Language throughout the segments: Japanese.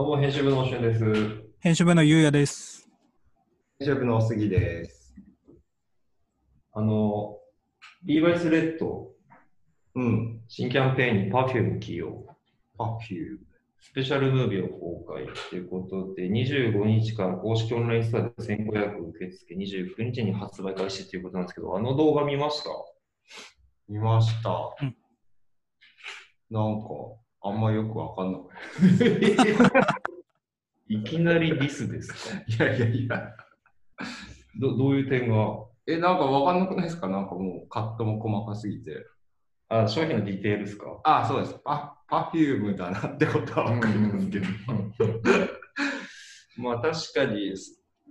どうも、編集部のしゅんです。編集部のゆうやです。編集部の杉です。あの、リーバイスレッド、うん。新キャンペーンに Perfume 起用、パフュースペシャルムービーを公開ということで、25日から公式オンラインストアで先行予約受付、29日に発売開始ということなんですけど、あの動画見ました？見ました。うんなんか、あんまよくわかんなくない？いきなりディスですか？いやいやいや。どどういう点が？え、なんかわかんなくないですか？なんかもうカットも細かすぎて。あ、商品のディテールですか？あ、そうです。パパフュームだなってことはわかりますけど。まあ確かに、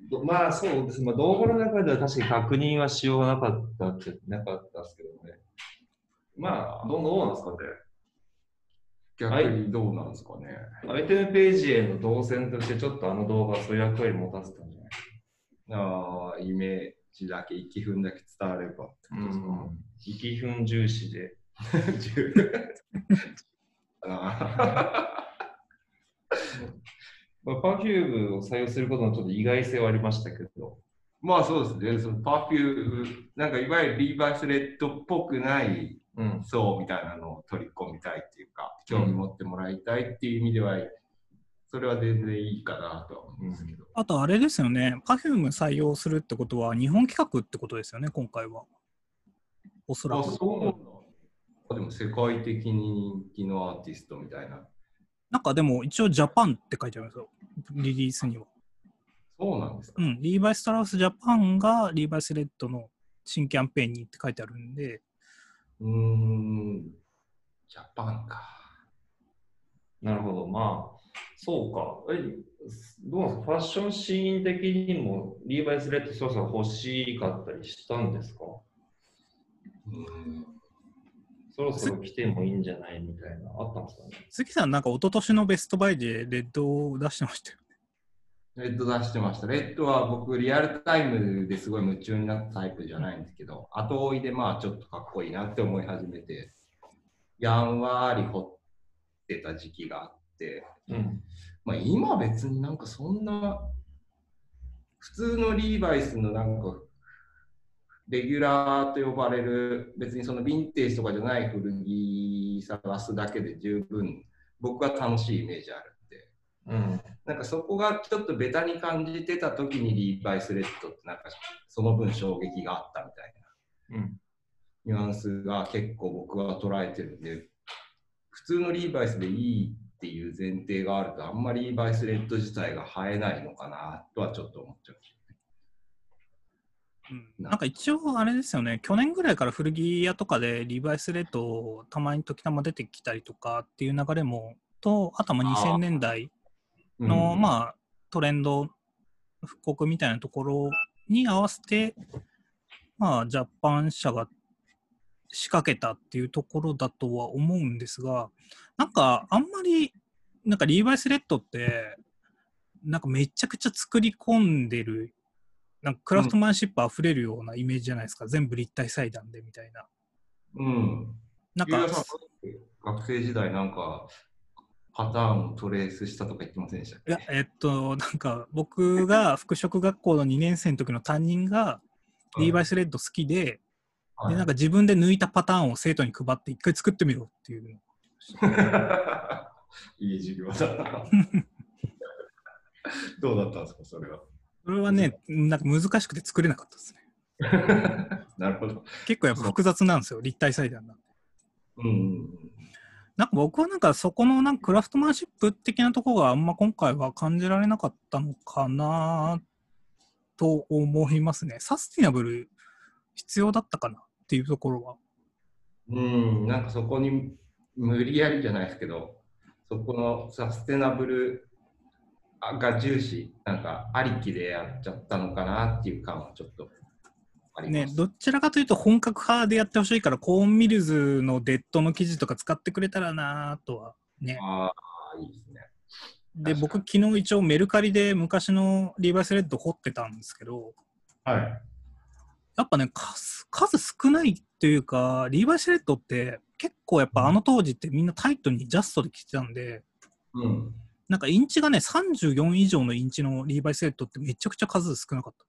どまあそうです。まあ動画の中では確かに確認はしようがなかったってなかったですけどね。まあ、どうどうなんですかね？逆にどうなんですかね。アイテムページへの動線としてちょっとあの動画はそういう役割持たせたんじゃない？あーイメージだけ、イキフンだけ伝わればってことですか？イキフン重視で。十 あ まあ、パフュームを採用することのちょっと意外性はありましたけど。まあそうですね。そのパフューム、なんかいわゆるリーバイスレッドっぽくないうん。層みたいなのを取り込みたいっていうか、興味持ってもらいたいっていう意味では、それは全然いいかなとは思うんですけど。あとあれですよね、Perfume 採用するってことは日本企画ってことですよね、今回は。おそらあ、く。そうなんだ。あでも世界的に人気のアーティストみたいな。なんかでも一応ジャパンって書いてあるんですよ、リリースには。そうなんですか。うん、リーバイス・トラウス・ジャパンがリーバイス・レッドの新キャンペーンにって書いてあるんで、うーん、ジャパンか。なるほど。まあ、そうか。え、どうですか？ファッションシーン的にもリーバイスレッドそろそろ欲しかったりしたんですか？うーんそろそろ来てもいいんじゃないみたいな、あったんですかね？杉さんなんか一昨年のベストバイでレッドを出してましたよね。レッド出してました。レッドは僕、リアルタイムですごい夢中になったタイプじゃないんですけど、後追いでまあちょっとかっこいいなって思い始めて、やんわり掘ってた時期があって、うん。まあ今別になんかそんな、普通のリーバイスのなんか、レギュラーと呼ばれる、別にそのヴィンテージとかじゃない古着探すだけで十分、僕は楽しいイメージある。うん。なんかそこがちょっとベタに感じてた時にリーバイスレッドってなんかその分衝撃があったみたいなうん。ニュアンスが結構僕は捉えてるんで普通のリーバイスでいいっていう前提があるとあんまりリーバイスレッド自体が映えないのかなとはちょっと思っちゃう。うん、なんか一応あれですよね、去年ぐらいから古着屋とかでリーバイス・レッドたまに時たま出てきたりとかっていう流れも、と、あとはまあ2000年代の、うんまあトレンド復刻みたいなところに合わせて、まあジャパン社が仕掛けたっていうところだとは思うんですが、なんかあんまり、なんかリーバイス・レッドって、なんかめちゃくちゃ作り込んでる、なんかクラフトマンシップ溢れるようなイメージじゃないですか、全部立体裁断でみたいな。うん。なんか学生時代なんかパターンをトレースしたとか言ってませんでしたいや、えっと、なんか僕が 服飾学校の2年生の時の担任が、リーバイスレッド好きで、はいで、なんか自分で抜いたパターンを生徒に配って一回作ってみろっていうの。いい授業だな。どうだったんですか、それは？それはね、なんか難しくて作れなかったですね。なるほど。結構やっぱ複雑なんですよ、立体裁断なんで。うん。なんか僕はなんかそこのなんかクラフトマンシップ的なところがあんま今回は感じられなかったのかなと思いますね。サスティナブル必要だったかなっていうところは。うん、なんかそこに無理やりじゃないですけど、そこのサステナブルが重視、なんかありきでやっちゃったのかなっていう感はちょっとね。どちらかというと本格派でやってほしいから、コーンミルズのデッドの生地とか使ってくれたらなとはね。ああ、いいですね。で、僕昨日一応メルカリで昔のリーバイスレッド掘ってたんですけど、はい。やっぱね、数数少ないっていうか、リーバイスレッドって結構やっぱあの当時ってみんなタイトにジャストで着てたんで、うん。なんかインチがね、34以上のインチのリーバイスレッドってめちゃくちゃ数少なかった。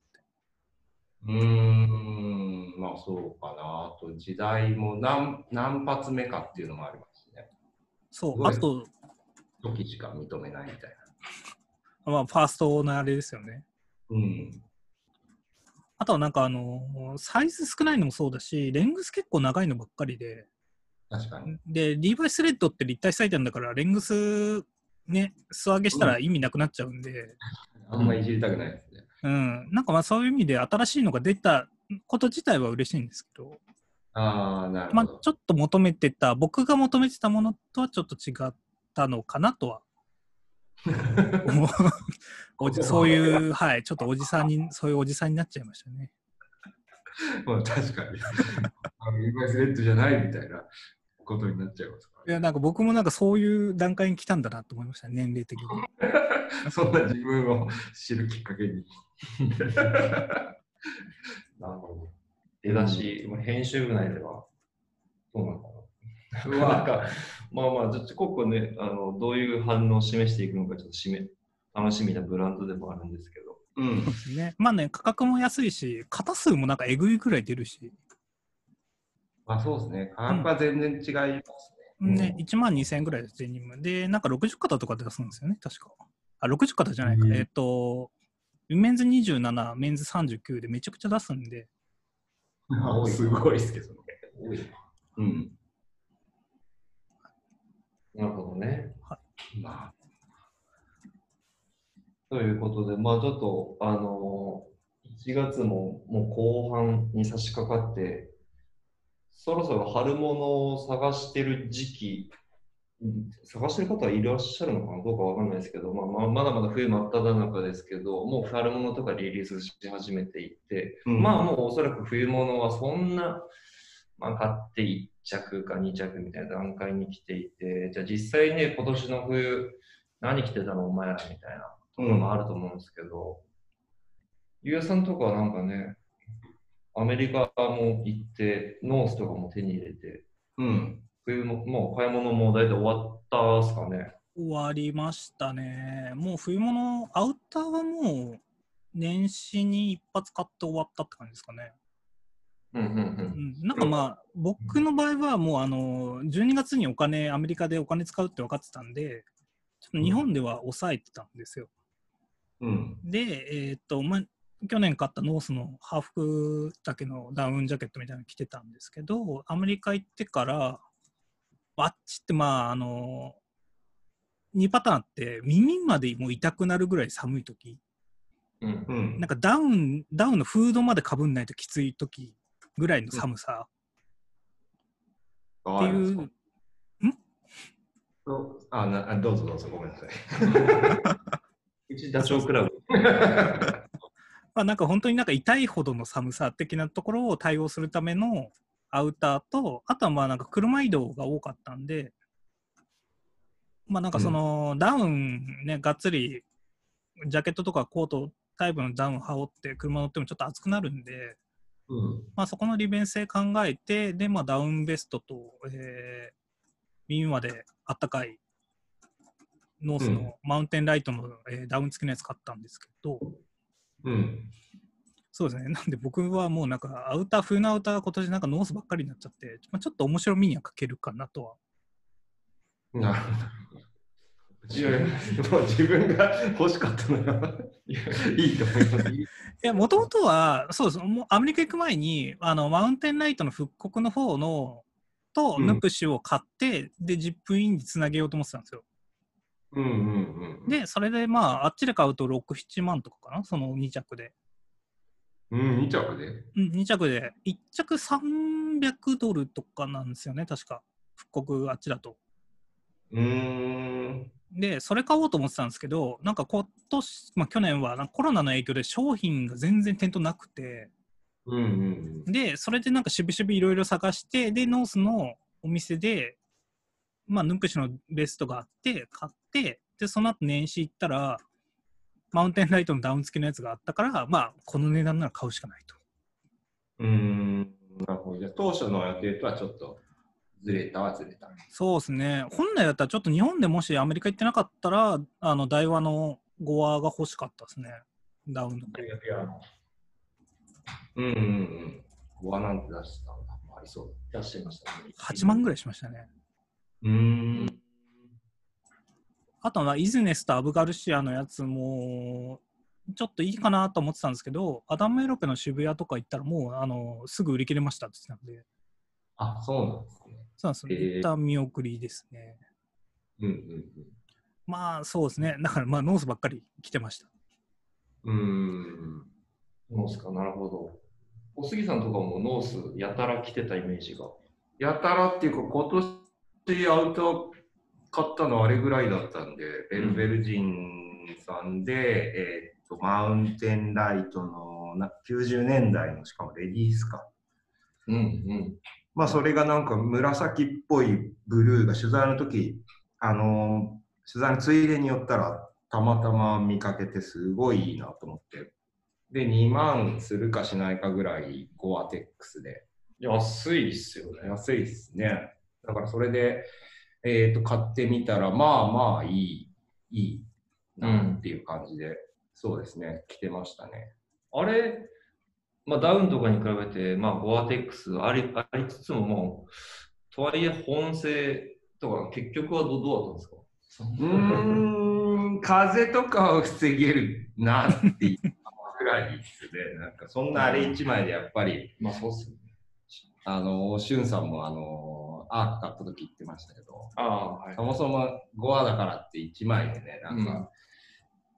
うーん、まあそうかな。あと時代も何何発目かっていうのもありますね。そう、あと、時しか認めないみたいな。まあ、ファーストのあれですよね。うん。あとはなんかあの、サイズ少ないのもそうだし、レングス結構長いのばっかりで、確かに。で、リーバイスレッドって立体採点だから、レングスね、素上げしたら意味なくなっちゃうんで、あんまいじりたくないですね。うん、なんかまあそういう意味で新しいのが出たこと自体は嬉しいんですけど、ああ、なるまあほど。ちょっと求めてた、僕が求めてたものとはちょっと違ったのかなとは思う おじそういう、はい、ちょっとおじさんに、そういうおじさんになっちゃいましたね。まあ確かに。あのリーバイスレッドじゃないみたいなことになっちゃいますかいや、なんか僕もなんかそういう段階に来たんだなと思いました、年齢的に。ら。そんな自分を知るきっかけに。なるほど。出だし、まあ編集部内では、どうなのかな。なんか、まあまあ、ちょっとここね、あの、どういう反応を示していくのか、ちょっとしめ楽しみなブランドでもあるんですけど。うん。ね、まあね、価格も安いし、型数もなんかえぐいぐらい出るし、まあそうですね。価格は全然違いますね。ね、うん1万2000円ぐらいです、デニム。で、なんか60型とかで出すんですよね、確か。あ、60型じゃないか。うんえっ、と、メンズ27、メンズ39でめちゃくちゃ出すんで、あすごいですけどね。多いな。うん。なるほどね。まあ、ということで、まあちょっと、あの1月ももう後半に差し掛かって、そろそろ春物を探してる時期、うん探してる方はいらっしゃるのかな？どうかわかんないですけど、まあ、まあまだまだ冬真っ只中ですけど、もう春物とかリリースし始めていて、うん。まあもうおそらく冬物はそんな、まあ、買って1着か2着みたいな段階に来ていて、じゃあ実際ね、今年の冬、何着てたのお前らみたいなところもあると思うんですけど、ゆうやさんとかはなんかね、アメリカも行って、ノースとかも手に入れて、うん。冬も、もう買い物も大体終わったっすかね。終わりましたね。もう冬物、アウターはもう年始に一発買って終わったって感じですかね。うんうんう。うんん、なんかまあ、僕の場合はもうあの、12月にお金、アメリカでお金使うって分かってたんで、ちょっと日本では抑えてたんですよ。うん。で、えーっと、まあ、去年買ったノースのハーフだけのダウンジャケットみたいなの着てたんですけど、アメリカ行ってから、あっちってまあ、あの、2パターンあって、耳までもう痛くなるぐらい寒い時。うん。うん。なんかダウン、ダウンのフードまでかぶんないときつい時ぐらいの寒さ。っていう、そう。あなあどうぞどうぞ、ごめんなさい。うちダチョウ倶楽部。まあ、なんか本当になんか痛いほどの寒さ的なところを対応するためのアウターと、あとはまあなんか車移動が多かったんで、まあなんかそのダウンね、がっつりジャケットとかコートタイプのダウン羽織って車乗ってもちょっと暑くなるんで、うん。まあそこの利便性考えて、でまあダウンベストと、えー、耳まであったかいノースうんのマウンテンライトの、えーダウン付きのやつ買ったんですけど、うん。そうですね。なんで僕はもうなんかアウター、冬のアウターは今年なんかノースばっかりになっちゃって、まあ、ちょっと面白みには欠けるかなとは。なるほど。いやいやもう自分が欲しかったのがいやいいと思います。いや、もともとは、そうです。もうアメリカ行く前に、あの、マウンテンライトの復刻の方の、と、うんヌプシを買って、で、ジップインにつなげようと思ってたんですよ。うんうんうん。で、それでまあ、あっちで買うと6、7万とかかな、その2着で。うん、2着で？うん、2着で、1着300ドルとかなんですよね、確か。復刻あっちだと。うーん。で、それ買おうと思ってたんですけど、なんか今年、まあ去年はなんかコロナの影響で商品が全然店頭なくて、うんうんで、それでなんかしぶしぶいろいろ探して、で、ノースのお店で、まあ、ヌンプシのベストがあって、買って、で、その後年始行ったら、マウンテンライトのダウン付きのやつがあったから、まあ、この値段なら買うしかないと。うん。うーん。なるほど。じゃあ当初の予定とはちょっとずれたはずれた。そうですね。本来だったらちょっと日本でもしアメリカ行ってなかったら、あの、台湾のゴアが欲しかったですね。ダウンの。うんうんうん。ゴアなんて出してたんだ。ありそう出してましたね。8万ぐらいしましたね。だ。うーん。あとは、イズネスとアブガルシアのやつも、ちょっといいかなと思ってたんですけど、アダム・エロペの渋谷とか行ったらもう、あの、すぐ売り切れましたって言ってたんで、あ、そうなんですね。そうなんですよ。へー一旦見送りですね。うんまあ、そうですね。だから、まあ、ノースばっかり着てました。うん。ノースか、なるほど。小杉さんとかもノースやたら着てたイメージが。やたらっていうか、今年アウター買ったのあれぐらいだったんで、ベルベルジンさんで、えーっと、マウンテンライトのな90年代の、しかもレディースか。うんうん。まあ、それがなんか紫っぽいブルーが取材の時、あのー取材のついでに寄ったら、たまたま見かけてすごいいいなと思って。で、2万するかしないかぐらい、ゴアテックスで。安いっすよね。安いですね。だからそれで、えっ、と、買ってみたら、まあまあいい、いいなっていう感じで、そうですね、着てましたね。あれ、まあ、ダウンとかに比べて、まあ、ゴアテックスありありつつももう、とはいえ本性とか結局はどどうだったんですか？うーん、風とかを防げるなっていうぐらいですね。なんかそんなあれ一枚でやっぱり、まあそうっすよね。あの、しゅんさんもあの、アーク買った時言ってましたけど、はいそ。もそもゴアだからって一枚でね、なんか、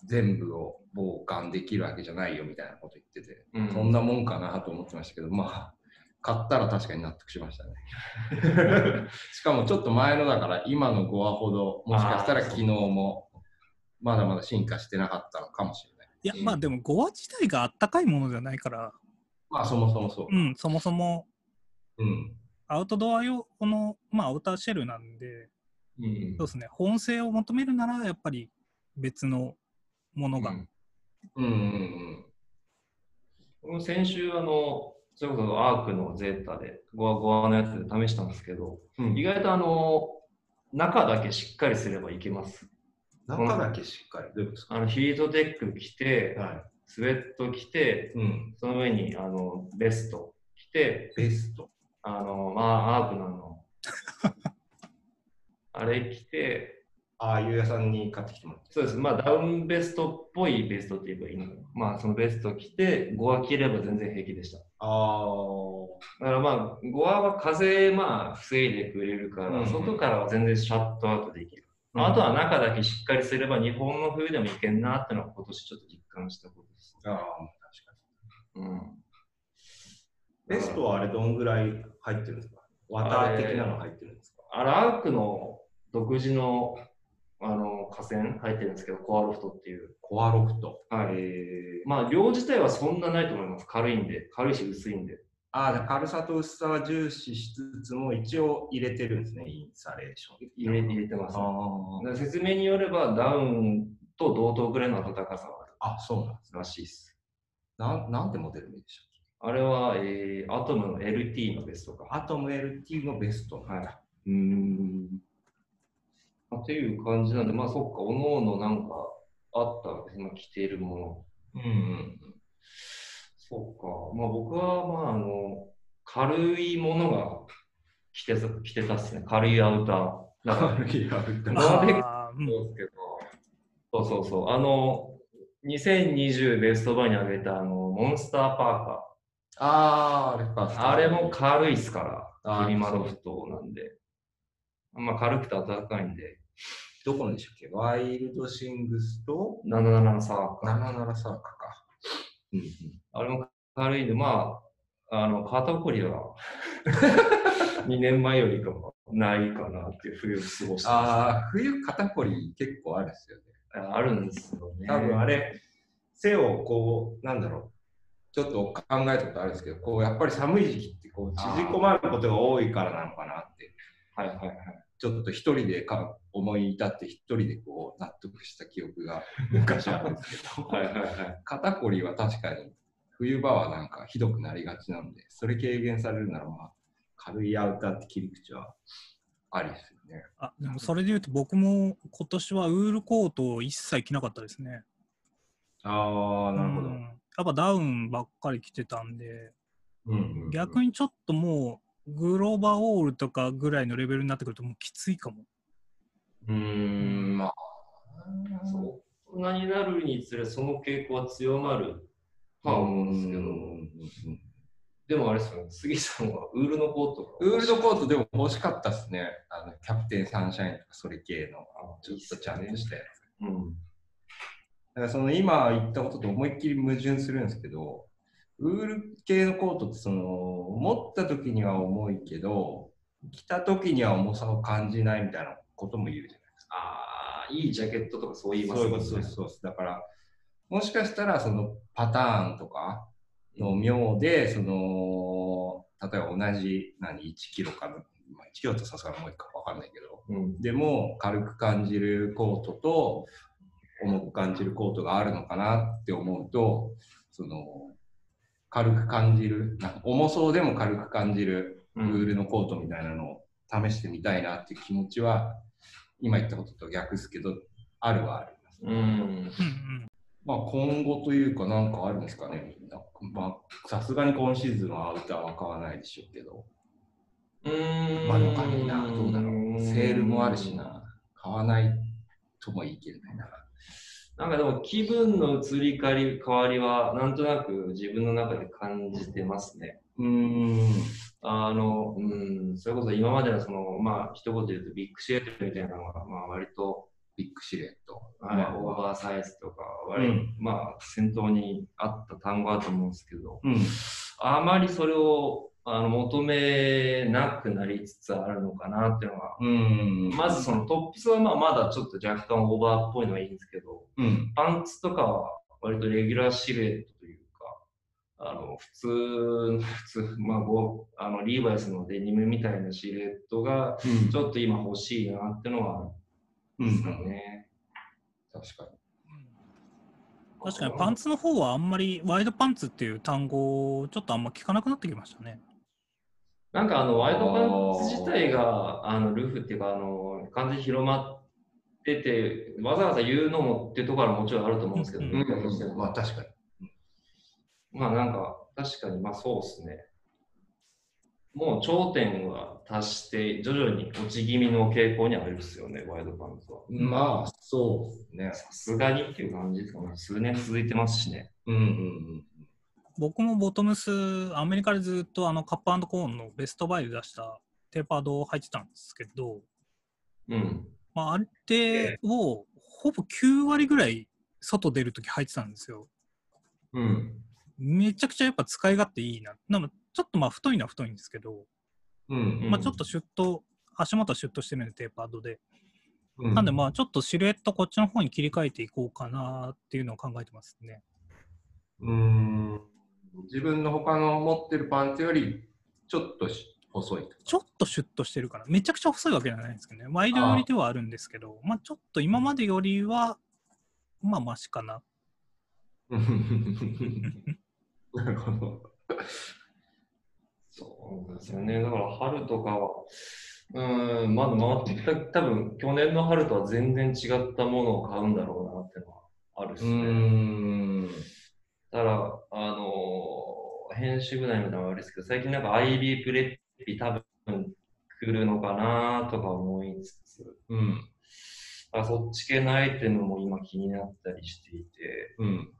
全部を傍観できるわけじゃないよみたいなこと言ってて、うんそんなもんかなと思ってましたけど、まあ、買ったら確かに納得しましたね。しかもちょっと前のだから、今のゴアほど、もしかしたら昨日も、まだまだ進化してなかったのかもしれない。いや、うんまあでも、ゴア自体があったかいものじゃないから、まあ、そもそもそう。うん、そもそもうん。アウトドア用の、まあ、アウターシェルなんで、うんそうですね、本性を求めるなら、やっぱり別のものが。うんうんうん先週、あの、それこそアークのゼータで、ゴアゴアのやつで試したんですけど、うん。うん意外とあの、中だけしっかりすればいけます。中だけしっかり？どういうことですか？あのヒートテック着て、はい。スウェット着て、うん。その上にあのベスト着て、ベスト。あの、まあ、アークのあの、あれ着て、ああいう屋さんに買ってきてもらって。そうです。まあ、ダウンベストっぽいベストって言えばいいのかな。まあ、そのベスト着て、ゴア着れば全然平気でした。あだからまあ、ゴアは風、まあ、防いでくれるから、うん外からは全然シャットアウトできる。あ。あとは中だけしっかりすれば、日本の冬でもいけんなってのは今年ちょっと実感したことです。ああ、確かに。うん。ベストはあれどんぐらい入ってるんですか？ワター的なの入ってるんですか？あラークの独自のあの河川入ってるんですけど、コアロフトっていう。コアロフト。はい。えー、まあ、量自体はそんなないと思います。軽いんで。軽いし薄いんで。ああ、軽さと薄さは重視しつつも一応入れてるんですね、インサレーション。入れ入れてます。だあから説明によれば、ダウンと同等ぐらいの暖かさがああ、そうなんでするらしいです。なんなんてモデル名でしたっあれは、えー、アトムの LT のベストか。けアトム LT のベスト。はい。うーん。まあっていう感じなんで、まあそっか、おのおのなんかあったわけです。今着ているもの。うんうん。そうか。まあ僕は、まああの、軽いものが 着てた着てたっすね。軽いアウター。軽いアウターノアそうですけど、そうそうそう。あの、2020ベストバイに上げたあの、モンスターパーカああ、あれか。ー。あれも軽いっすから、リマロフトなんで。まあ軽くて暖かいんで、どこのでしたっけ？ワイルドシングスと？77サーカー。77サーカか。うんうん。あれも軽いんで、まあ、あの、肩こりは 2年前よりかはないかなっていう冬を過ごしてまああ、冬肩こり結構あるんですよね。あるんですよね。多分あれ、背をこう、なんだろう、ちょっと考えたことあるんですけど、こうやっぱり寒い時期ってこう縮こまることが多いからなのかなって、はいはいはい。ちょっと一人でか思い至って一人でこう納得した記憶が 昔あるんですけど、はいはいはい。肩こりは確かに冬場はなんかひどくなりがちなので、それ軽減されるならまあ軽いアウターって切り口はありですよね。あでもそれで言うと僕も今年はウールコートを一切着なかったですね。ああ、なるほど。うんやっぱダウンばっかり着てたんで、うんうんうん逆にちょっともうグローバーオールとかぐらいのレベルになってくるともうきついかも。うーん、まあ、そうなになるにつれ、その傾向は強まるとは思うんですけど、うんでもあれですよね、杉さんはウールのコートがウールのコートでも欲しかったですね。あのキャプテンサンシャインとかそれ系の、ちょっとちゃんとしたやつ。うん。だからその今言ったことと思いっきり矛盾するんですけど、ウール系のコートってその持った時には重いけど、着た時には重さを感じないみたいなことも言うじゃないですか。ああ、いいジャケットとかそう言いますそういうことそうそうそうだから、もしかしたらそのパターンとかの妙で、その、例えば同じ何1キロかの、まあ、1キロとさすがに重いかわかんないけど、うん。でも軽く感じるコートと重く感じるコートがあるのかなって思うとその軽く感じるなんか重そうでも軽く感じるウールのコートみたいなのを試してみたいなっていう気持ちは今言ったことと逆ですけどあるはあります、うん。うんうん。まあ今後というかなんかあるんですかね。みんなまあさすがに今シーズンのアウターは買わないでしょうけど。うーん。まあわかんないなどうだろう。セールもあるし。な。買わないとも言い切れないななんかでも気分の移り変わり変わりはなんとなく自分の中で感じてますね。うーんあの、うん、それこそ今までのその、まあ一言で言うとビッグシエットみたいなのが、まあ割と、ビッグシルエット。オーバーサイズとか、割と、うんまあ先頭にあった単語だと思うんですけど、うん。あまりそれをあの求めなくなりつつあるのかなっていうのが、うん。まずそのトップスはまあまだちょっと若干オーバーっぽいのはいいんですけど、うん。パンツとかは割とレギュラーシルエットというか、あの普通の、普通、まあごあのリーバイスのデニムみたいなシルエットがうんちょっと今欲しいなっていうのはあうるんですよん。ね。確かに。確かにパンツの方はあんまりワイドパンツっていう単語をちょっとあんま聞かなくなってきましたね。なんかあのワイドパンツ自体があのルフっていうかあの完全に広まっててわざわざ言うのもっていうところはもちろんあると思うんですけど、うんメディアとしてもまあ確かに。まあなんか確かにまあそうですね。もう頂点は達して徐々に落ち気味の傾向にあるんですよね、ワイドパンツは。まあ、そうですね。さすがにっていう感じですかね。数年続いてますしね。うんうん僕もボトムス、アメリカでずっとあのカップコーンのベストバイで出したテーパードを履いてたんですけど、うん。まあ、あれをほぼ9割ぐらい外出るとき履いてたんですよ。うん。めちゃくちゃやっぱ使い勝手いいな。なんかちょっとまあ太いのは太いんですけど、うん。うん。まあ、ちょっとシュッと、足元はシュッとしてるんでテーパードで。うんなんでまあちょっとシルエットこっちの方に切り替えていこうかなっていうのを考えてますね。うん。自分の他の持ってるパンツよりちょっとし細いと。ちょっとシュッとしてるから、めちゃくちゃ細いわけじゃないんですけどね。ワイド寄りではあるんですけど、まあちょっと今までよりは、まあマシかな。なるほど。そうですよね。だから春とかは、うん、まだ回ってきた、多分去年の春とは全然違ったものを買うんだろうなってのはあるっすうね。ん。だから、あのー編集部内みたいなのはあれですけど、最近なんか IB プレッピ多分来るのかなとか思いつつ、うん。あそっち系のアイテムも今気になったりしていて、うん。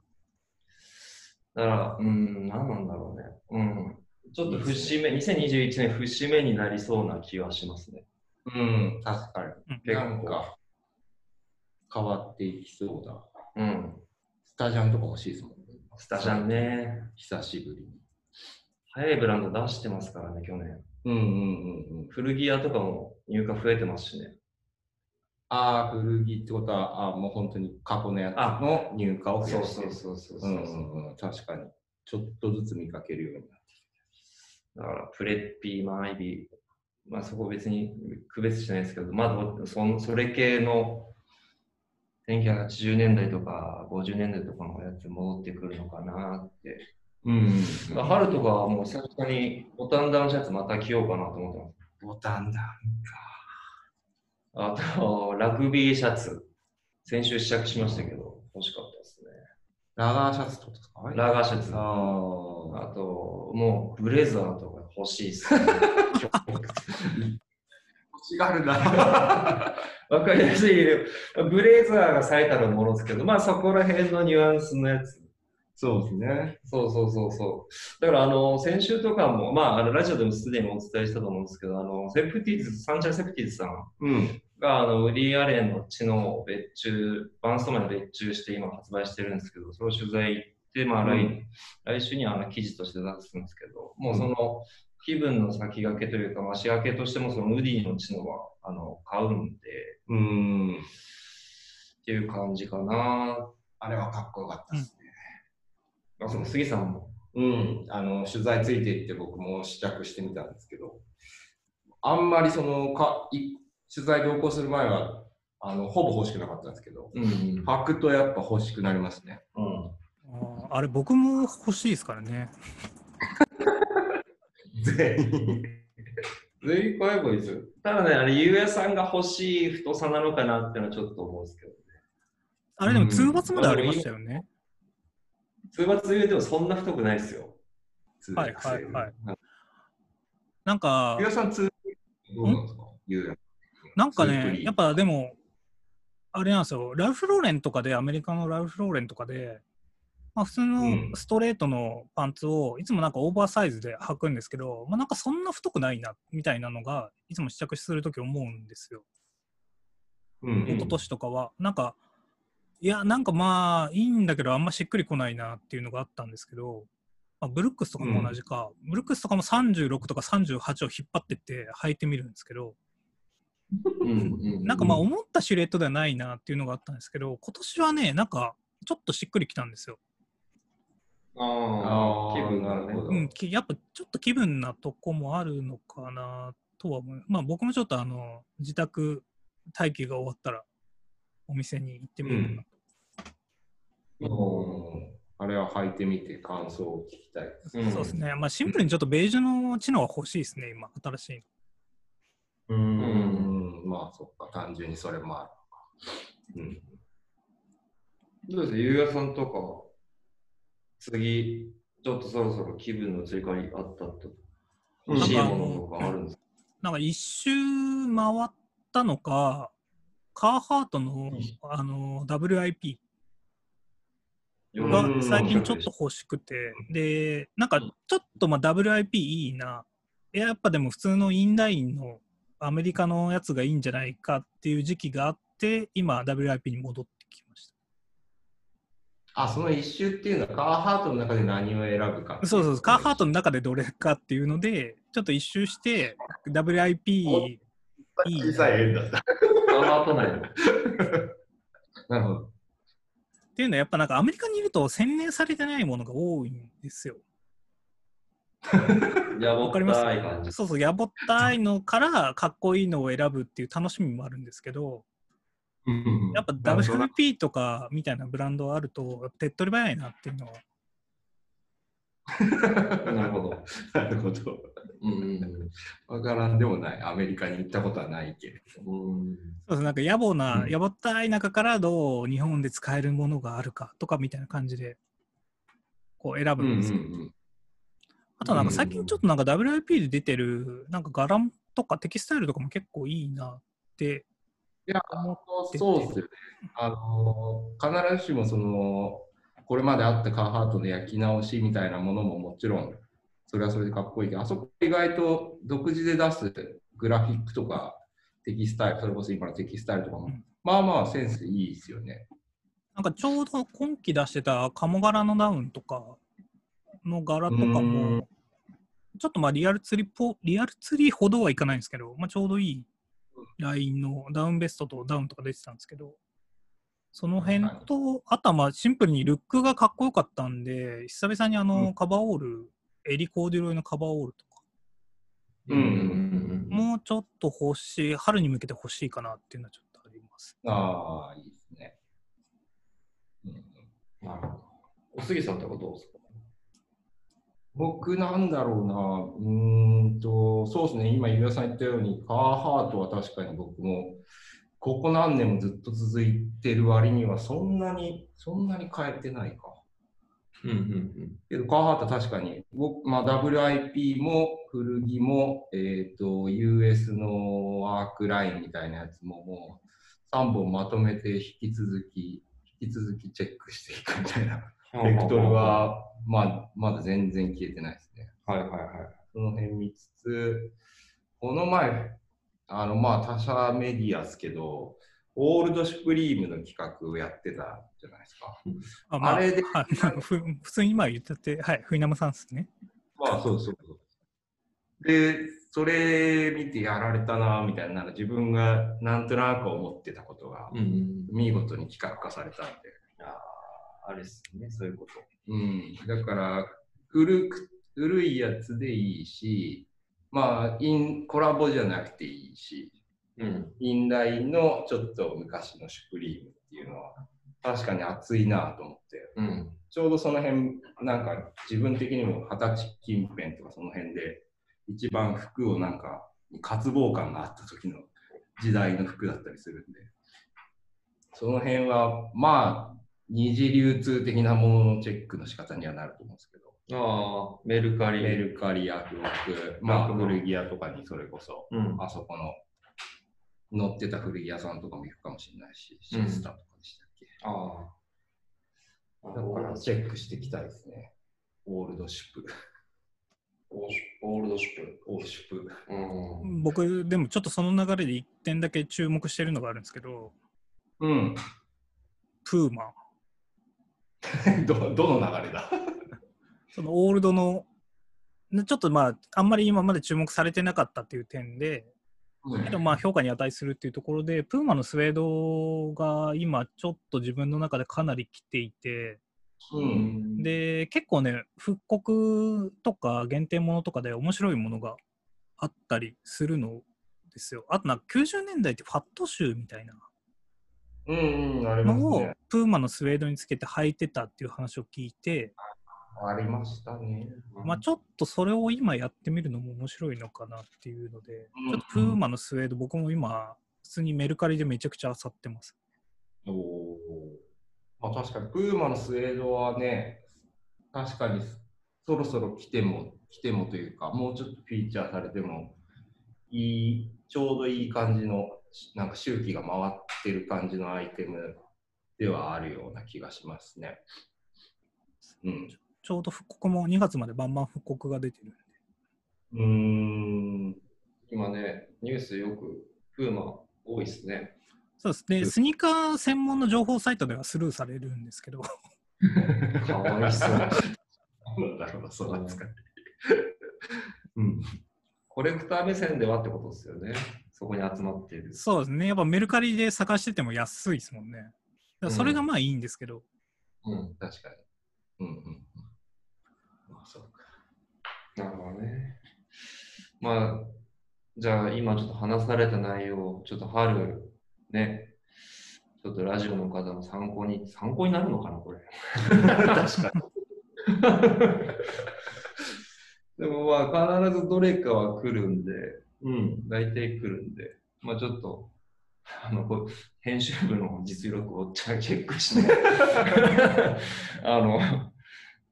だから、うん、何なんだろうね。うん。ちょっと節目、2021年節目になりそうな気はしますね。うん。確かうんに。なんか変わっていきそうだ。うん。スタジャンとか欲しいですもんね。スタジャンね。久しぶりに。早いブランド出してますからね、去年。うんうんうんうん。古着屋とかも入荷増えてますしね。ああ、古着ってことは、あーもう本当に過去のやつの入荷を増やしてる。そうそううんうんうん。確かに。ちょっとずつ見かけるようになってだから、プレッピー、まあ、アイビー、まあ、そこ別に区別してないですけど、まだそのそれ系の1980年代とか50年代とかのやつ戻ってくるのかなってうん。春とかはもう久々にボタンダウンシャツまた着ようかなと思ってます。ボタンだ。あと、ラグビーシャツ。先週試着しましたけど、欲しかったですね。ラガーシャツとかですか？ラガーシャツ。ああと、もうブレザーとか欲しいっす、ね。欲しがるな。わかりやすい。ブレザーが最たるものですけど、まあそこら辺のニュアンスのやつ。そうですね。そうそうそうそう。だから、あの、先週とかも、まあ、あのラジオでもすでにお伝えしたと思うんですけど、あの、セプティーズ、サンチャーセプティーズさんうん。が、あの、ウリー・アレンの知能を別注、バンストマンに別注して今発売してるんですけど、それを取材行って、まあ、来、うん来週にはあの記事として出すんですけど、もうその気分の先駆けというか、まあ、仕掛けとしてもそのウディの知能はあの買うんで、うん。っていう感じかな。あれはかっこよかったですね。あ、その杉さんも。うん。あの、取材ついていって僕も試着してみたんですけど、あんまりその、かい取材同行する前は、あの、ほぼ欲しくなかったんですけど、うん、うん。履くとやっぱ欲しくなりますね。うん。あれ、僕も欲しいですからね。全員。全員買えばいいですよ。ただね、あれ、ゆうやさんが欲しい太さなのかなっていうのはちょっと思うんですけど。あれでもうん通罰までありましたよね。通罰言うてもそんな太くないですよ。はいはいはい。なんかゆう、やさん、通どうなんですか？ゆうや。なんかねやっぱでも、あれなんですよ、ラルフ・ローレンとかで、アメリカのラルフ・ローレンとかで、まあ、普通うんのストレートのパンツをいつもなんかオーバーサイズで履くんですけど、まあ、なんかそんな太くないなみたいなのがいつも試着するとき思うんですよ。うん一昨年とかは。なんか、いや、なんかまあいいんだけど、あんましっくりこないなっていうのがあったんですけど、まあ、ブルックスとかも同じか、ブルックスとかも36とか38を引っ張ってって履いてみるんですけど、うんうんなんかまあ思ったシルエットではないなっていうのがあったんですけど、今年はね、なんかちょっとしっくりきたんですよ。ああ気分がねなるほ。どうん、きやっぱちょっと気分なとこもあるのかなとは思う。まあ僕もちょっとあの、自宅待機が終わったらお店に行ってみようかな。うんあれは履いてみて感想を聞きたいそうですね。まあシンプルにちょっとベージュの知能は欲しいですね、今、新しいの。うん、まあそっか、単純にそれもあるのか。うん。どうです？ゆうやさんとか、次、ちょっとそろそろ気分の追加にあったと。うん。欲しいものとかあるんですか？なんか一周回ったのか、カーハートの,、あの WIP がうん最近ちょっと欲しくて、で、なんかちょっとまあ WIP いいな、いややっぱでも普通のインラインのアメリカのやつがいいんじゃないかっていう時期があって、今 WIP に戻ってきましあ、その一周っていうのはカーハートの中で何を選ぶか。た。そうそう、カーハートの中でどれかっていうので、ちょっと一周して WIP いい小さい円だった。ハート内の。なるほど。っていうのはやっぱなんかアメリカにいると洗練されてないものが多いんですよ。やぼっわかりますたい感じ。そうそう、やぼったいのからかっこいいのを選ぶっていう楽しみもあるんですけど、やっぱ WP とかみたいなブランドがあると、手っ取り早いなっていうのは。なるほど。なるほど。うんうんわからんでもない。アメリカに行ったことはないけれど。うん。そうそうなんか野暮な、うんやぼったい中からどう日本で使えるものがあるかとかみたいな感じで、こう選ぶんですよ。あとなんか最近ちょっとなんか WIP で出てる、なんか柄とかテキスタイルとかも結構いいなっていや、思っててそうですよね。あの必ずしもそのこれまであったカーハートの焼き直しみたいなものももちろんそれはそれでかっこいいけど、あそこ意外と独自で出すグラフィックとかテキスタイル、それこそ今のテキスタイルとかも、うんまあまあセンスいいですよね。なんかちょうど今期出してた鴨柄のダウンとかの柄とかうんも、ちょっとまあリアル釣りっぽ、リアル釣りほどはいかないんですけど、まあ、ちょうどいいラインのダウンベストとダウンとか出てたんですけど、その辺と、あとはまあシンプルにルックがかっこよかったんで、久々にあうのカバーオール、エリコーデュロイのカバーオールとか、うんうんもうちょっと欲しい、春に向けて欲しいかなっていうのはちょっとあります。ああ、いいですね。うんなるほど。お杉さんとかどうですか？僕なんだろうな、うーんと、そうですね、今、指輪さん言ったように、カーハートは確かに僕も、ここ何年もずっと続いてる割には、そんなに、そんなに変えてないか。うんうんけど、カーハートは確かに、僕、まあ、WIP も古着も、えっ、と、US のワークラインみたいなやつも、もう、3本まとめて引き続き、引き続きチェックしていくみたいな。うん。ベクトルは、まあ、まだ全然消えてないですね。はいはいはい。その辺見つつ、この前、あの、まあ、他社メディアですけど、オールドシュプリームの企画をやってたじゃないですか。あまああれで普通に今言ってて、はい、冬生さんですね。まあ、そうそうそう。で、それ見てやられたな、みたいな、なんか自分がなんとなく思ってたことが。見事に企画化されたんで。あれですね、そういうこと。うん、だから古く古いやつでいいし、まあインコラボじゃなくていいし、うん。インラインのちょっと昔のシュプリームっていうのは確かに熱いなと思って、うん。ちょうどその辺なんか自分的にも二十歳近辺とかその辺で一番服をなんか渇望感があった時の時代の服だったりするんで、その辺はまあ二次流通的なもののチェックの仕方にはなると思うんですけど、ああ、メルカリ。メルカリやフロック、まあうん古着屋とかにそれこそ、うん。あそこの載ってた古着屋さんとかも行くかもしれないし、シうんスタとかでしたっけ。ああ。だからチェックしていきたいですね。オールドシュプ。オールドシュプ。オーシュプ。うん。僕、でもちょっとその流れで一点だけ注目してるのがあるんですけど、うん。プーマ。ど、どの流れだ？そのオールドの、ねちょっとまあ、あんまり今まで注目されてなかったっていう点で、けどまあ評価に値するっていうところで、プーマのスウェードが今ちょっと自分の中でかなり来ていて、うん。で、結構ね、復刻とか限定ものとかで面白いものがあったりするのですよ。あとなんか90年代ってファットシューみたいなのをね。プーマのスウェードにつけて履いてたっていう話を聞いて、ありましたね。まあ、ちょっとそれを今やってみるのも面白いのかなっていうので、うんちょっとプーマのスウェード、僕も今、普通にメルカリでめちゃくちゃ漁ってます。おお。まあ確かに、プーマのスウェードはね、確かにそろそろ来ても、来てもというか、もうちょっとフィーチャーされてもいい、ちょうどいい感じの、なんか周期が回ってる感じのアイテムではあるような気がしますね。うん。ちょうど復刻も2月までバンバン復刻が出てるんで。うーん。今ね、ニュースよく、プーマ多いですね。そうですね、スニーカー専門の情報サイトではスルーされるんですけど、かわいそう。なんだろうな、その扱い。うん。コレクター目線ではってことですよね。そこに集まっている。そうですね、やっぱメルカリで探してても安いですもんね。それがまあいいんですけど、うん。確かに。うんうんうん。まあ、そうか。なるほどね。まあ、じゃあ今ちょっと話された内容、ちょっと春、ね、ちょっとラジオの方も参考に、参考になるのかな、これ。確か でもまあ必ずどれかは来るんで、に。うん。大体来るんで、まあちょっと、あの、こう編集部の実力をチェックして、あの、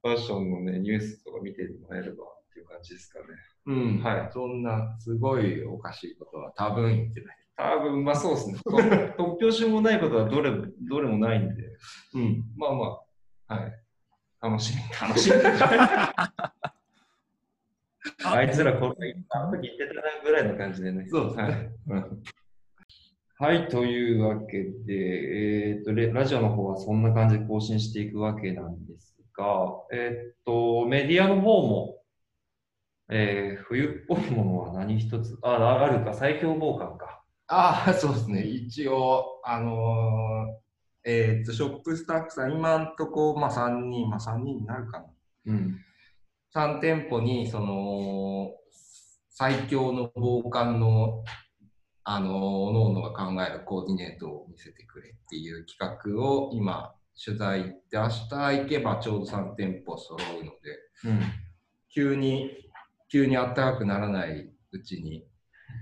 ファッションのね、ニュースとか見てもらえればっていう感じですかね。うん。はいそんな、すごいおかしいことは多分言ってない。多分、まあそうですね。と 突拍子もないことはどれも、どれもないんで、うん。まあまあ、はい。楽しみ、楽しみ。あいつらこれ、あの時言ってたなぐらいの感じでね。そうですねはい。というわけで、えっ、とレ、ラジオの方はそんな感じで更新していくわけなんですが、えっ、と、メディアの方も、えー冬っぽいものは何一つ、あ、あるか、最強防寒か。ああ、そうですね。一応、あのーえーっと、ショップスタッフさん、今んとこ、まあ3人、まあ3人になるかな。うん。3店舗に、その、最強の防寒の、あのー、各々が考えるコーディネートを見せてくれっていう企画を今、取材行って、明日行けばちょうど3店舗揃うので、うん。急に、急に暖かくならないうちに、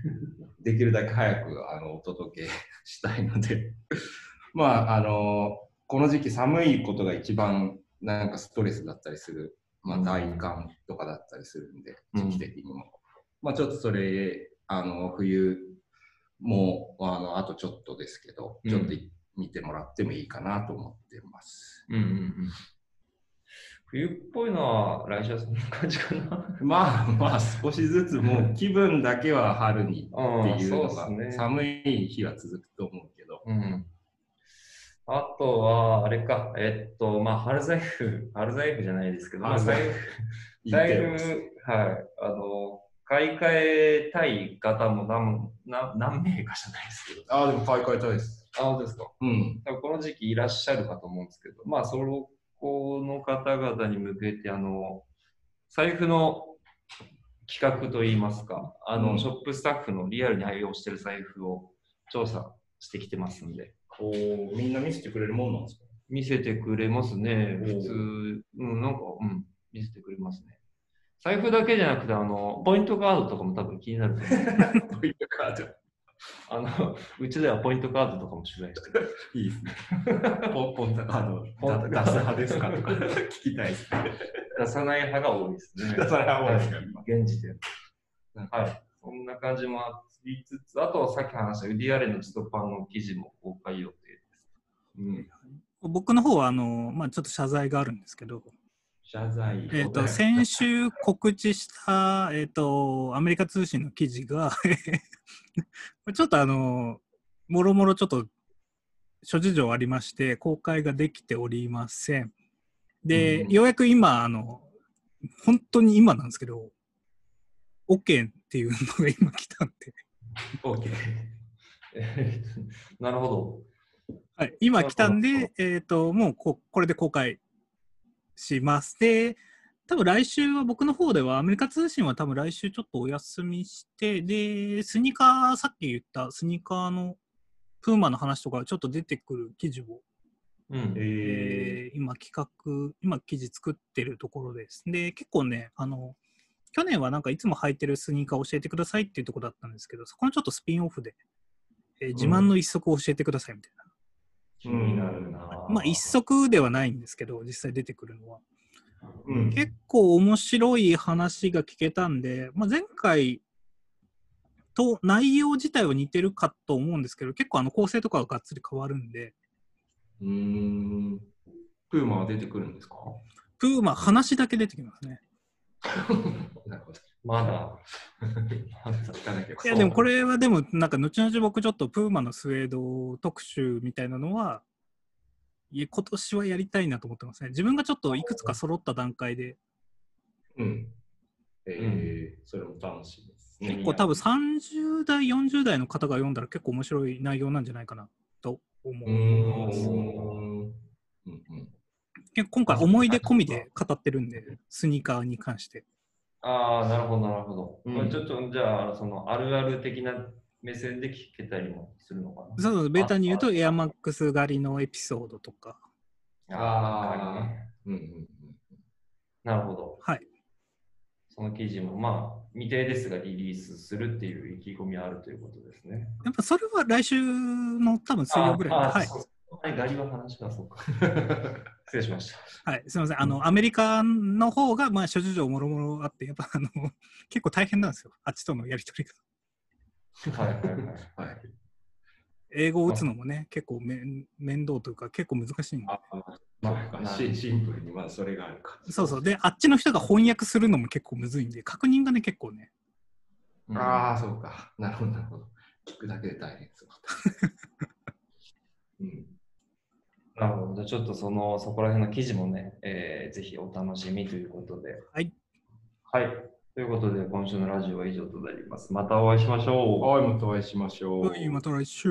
できるだけ早くあのお届けしたいので、まあ、あの、この時期寒いことが一番なんかストレスだったりする、まあ、体感とかだったりするんで、うん時期的にも。まあ、ちょっとそれ、あの、冬も、あの、あとちょっとですけど、ちょっとい見てもらってもいいかなと思ってます。うんうんうん。冬っぽいのは来週はそんな感じかな。まあまあ少しずつもう気分だけは春にっていうのが寒い日は続くと思うけど。うん。あとは、あれか、えっと、まあ、春財布、春財布じゃないですけど、まあ、春財布財布、はい、あの、買い替えたい方も何何何名かじゃないですけど、ああ、でも買い替えたいです。あ、本当ですか？うん。多分この時期いらっしゃるかと思うんですけど、まあ、そこの方々に向けて、あの、財布の企画といいますか、あの、うんショップスタッフのリアルに愛用してる財布を調査してきてますんで、おみんな見せてくれるもんなんですか？見せてくれますね。お普通、うん、なんか、うん、見せてくれますね。財布だけじゃなくて、あの、ポイントカードとかも多分気になると思う。ポイントカード。あの、うちではポイントカードとかも取材してる。いいですね。ポポンタカード出す派ですかとか聞きたいですね。出さない派が多いですね。出さない派が多いですか？はい現時点。うんはい。そんな感じもありつつ、あとはさっき話したウディアレンの自動パンの記事も公開予定です。うん。僕の方はあの、まあ、ちょっと謝罪があるんですけど、謝罪。えー、と先週告知した、えー、とアメリカ通信の記事が ちょっとあのもろもろちょっと諸事情ありまして公開ができておりませんで、うんようやく今あの本当に今なんですけど OK っていうのが今来たんで、OK。え ーなるほはい、今来たんで、えー、ともうここれで公開しますで多分来週は僕の方ではアメリカ通信は多分来週ちょっとお休みしてでスニーカーさっき言ったスニーカーのプーマの話とかちょっと出てくる記事を、ど。うん。ええー今企画今記事作ってるところですで結構ねあの去年はなんかいつも履いてるスニーカー教えてくださいっていうところだったんですけどそこのちょっとスピンオフで、えー自慢の一足を教えてくださいみたいな、気になるな。まあ一足ではないんですけど実際出てくるのはうん。結構面白い話が聞けたんで、まあ、前回と内容自体は似てるかと思うんですけど結構あの構成とかががっつり変わるんでうーん。プーマは出てくるんですか？プーマ話だけ出てきますね なるほど。まだ。いやでもこれはでもなんか後々僕ちょっとプーマのスウェード特集みたいなのは今年はやりたいなと思ってますね自分がちょっといくつか揃った段階でうん。えーそれも楽しいですね。結構多分30代40代の方が読んだら結構面白い内容なんじゃないかなと思いん。ますうんうん。結構今回思い出込みで語ってるんで、スニーカーに関して。ああ、なるほど、なるほど。うんまあちょっと、じゃあ、その、あるある的な目線で聞けたりもするのかな。そうそう、ベータに言うと、エアマックス狩りのエピソードとか。ああ。うんうんなるほど。はい。その記事も、まあ、未定ですがリリースするっていう意気込みあるということですね。やっぱそれは来週の多分水曜ぐらいで。はい。はい、ガリは話がそうか。失礼しました。はい、すみません。あの、アメリカの方が、まあ、諸事情もろもろあって、やっぱ、あの、結構大変なんですよ。あっちとのやりとりが。はいはいはい。英語を打つのもね、結構めん面倒というか、結構難しいんで。あ、まあ、シシンプルにまあそれがあるか。そうそう。で、あっちの人が翻訳するのも結構むずいんで、確認がね、結構ね。ああ、そうか。なるほど、なるほど。聞くだけで大変そう。うん。なるほど。じゃあちょっとその、そこら辺の記事もね、えーぜひお楽しみということで。はい。はい。ということで、今週のラジオは以上となります。またお会いしましょう。はい、またお会いしましょう。はい、また来週。